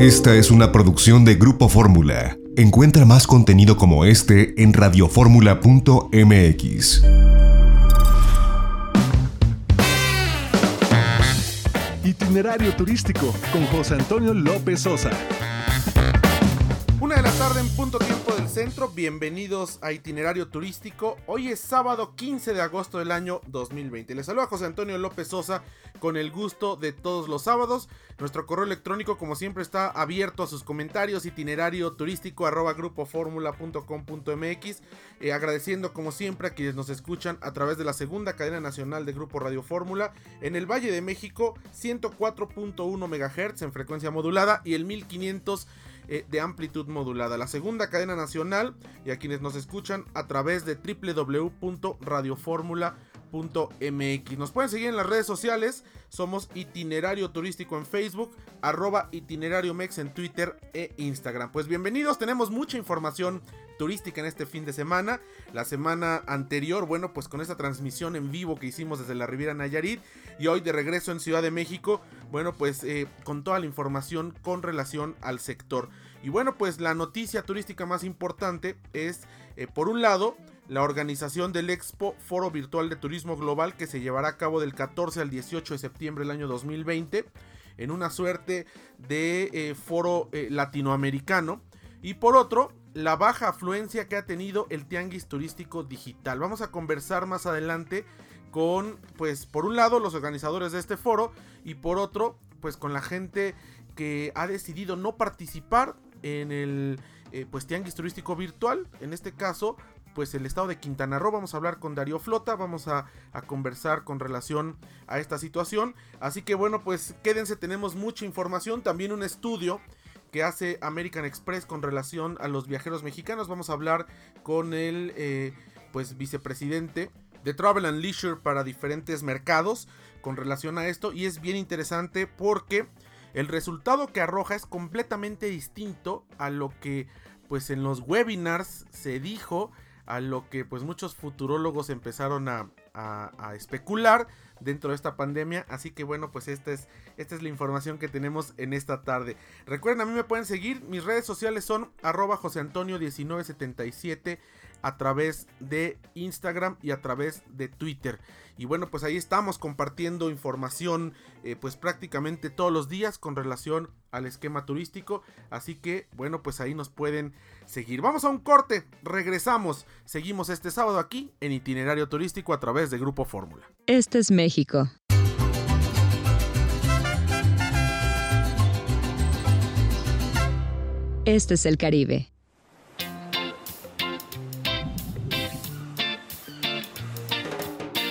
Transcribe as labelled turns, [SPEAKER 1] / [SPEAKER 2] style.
[SPEAKER 1] Esta es una producción de Grupo Fórmula. Encuentra más contenido como este en radioformula.mx.
[SPEAKER 2] Itinerario turístico con José Antonio López Sosa.
[SPEAKER 3] Una de la tarde en punto tiempo centro, bienvenidos a Itinerario Turístico. Hoy es sábado 15 de agosto del año 2020. Les saluda José Antonio López Sosa con el gusto de todos los sábados. Nuestro correo electrónico como siempre está abierto a sus comentarios, itinerario turístico arroba grupoformula.com.mx. Eh, agradeciendo como siempre a quienes nos escuchan a través de la segunda cadena nacional de Grupo Radio Fórmula en el Valle de México 104.1 MHz en frecuencia modulada y el 1500 eh, de amplitud modulada. La segunda cadena nacional y a quienes nos escuchan a través de www.radioformula.mx. Nos pueden seguir en las redes sociales. Somos Itinerario Turístico en Facebook, arroba Itinerario Mex en Twitter e Instagram. Pues bienvenidos, tenemos mucha información turística en este fin de semana. La semana anterior, bueno, pues con esta transmisión en vivo que hicimos desde la Riviera Nayarit y hoy de regreso en Ciudad de México, bueno, pues eh, con toda la información con relación al sector. Y bueno, pues la noticia turística más importante es, eh, por un lado, la organización del Expo Foro Virtual de Turismo Global que se llevará a cabo del 14 al 18 de septiembre del año 2020 en una suerte de eh, foro latinoamericano. Y por otro, la baja afluencia que ha tenido el tianguis turístico digital. Vamos a conversar más adelante con, pues, por un lado, los organizadores de este foro y por otro, pues, con la gente que ha decidido no participar en el, eh, pues, tianguis turístico virtual. En este caso, pues el estado de Quintana Roo. Vamos a hablar con Darío Flota, vamos a, conversar con relación a esta situación. Así que bueno, pues quédense, tenemos mucha información, también un estudio que hace American Express con relación a los viajeros mexicanos. Vamos a hablar con el eh, pues vicepresidente de Travel and Leisure para diferentes mercados con relación a esto y es bien interesante porque el resultado que arroja es completamente distinto a lo que pues en los webinars se dijo, a lo que pues muchos futurólogos empezaron a, especular dentro de esta pandemia. Así que bueno, pues esta es, esta es la información que tenemos en esta tarde. Recuerden, a mí me pueden seguir. Mis redes sociales son arroba José Antonio 1977 a través de Instagram y a través de Twitter. Y bueno, pues ahí estamos compartiendo información eh, pues prácticamente todos los días con relación al esquema turístico. Así que bueno, pues ahí nos pueden seguir. Vamos a un corte, regresamos. Seguimos este sábado aquí en itinerario turístico a través de Grupo Fórmula.
[SPEAKER 4] Este es México. Este es el Caribe.